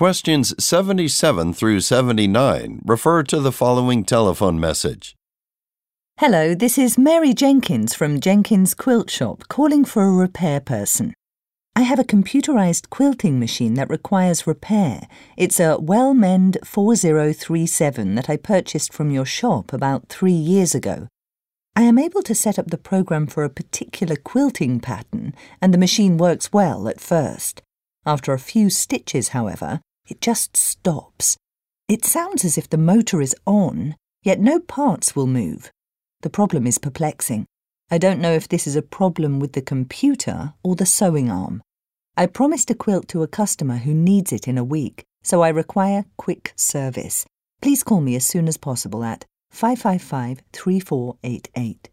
questions 77 through 79 refer to the following telephone message. Hello, this is Mary Jenkins from Jenkins Quilt Shop calling for a repair person. I have a computerized quilting machine that requires repair. It's a Wellmend 4037 that I purchased from your shop about three years ago. I am able to set up the program for a particular quilting pattern, and the machine works well at first. After a few stitches, however, it just stops. It sounds as if the motor is on, yet no parts will move. The problem is perplexing. I don't know if this is a problem with the computer or the sewing arm. I promised a quilt to a customer who needs it in a week, so I require quick service. Please call me as soon as possible at 555 3488.